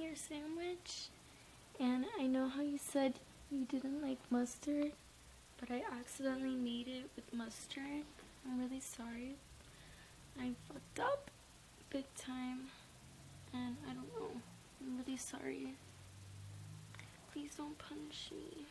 your sandwich. And I know how you said you didn't like mustard, but I accidentally made it with mustard. I'm really sorry. I fucked up big time. And I don't know. I'm really sorry. Please don't punish me.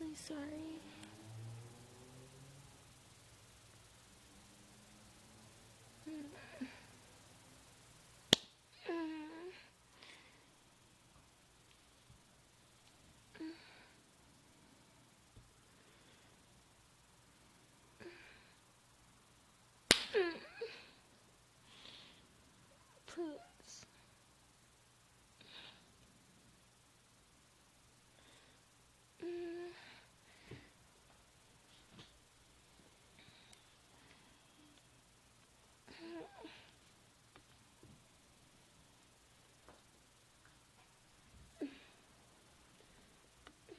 Really sorry. Please.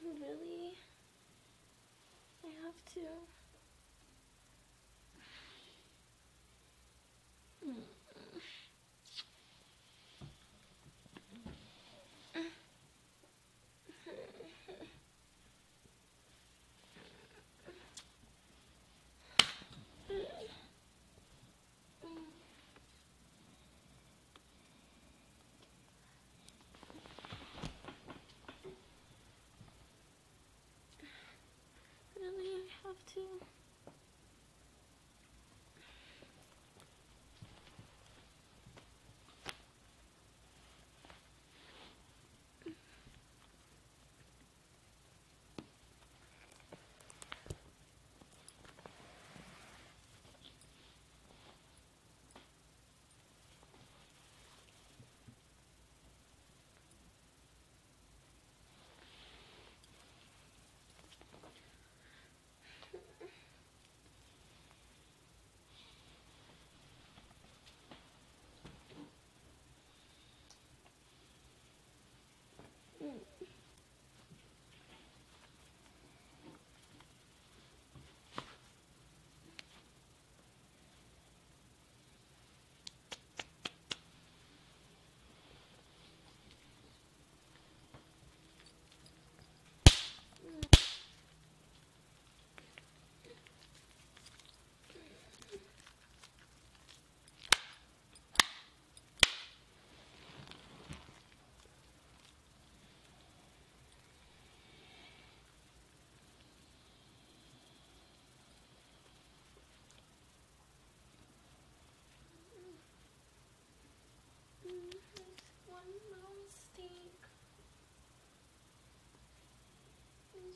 Really? I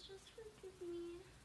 just forgive me.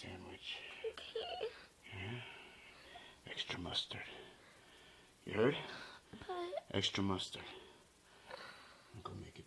sandwich. Yeah. Extra mustard. You heard? But... Extra mustard. I'm gonna make it.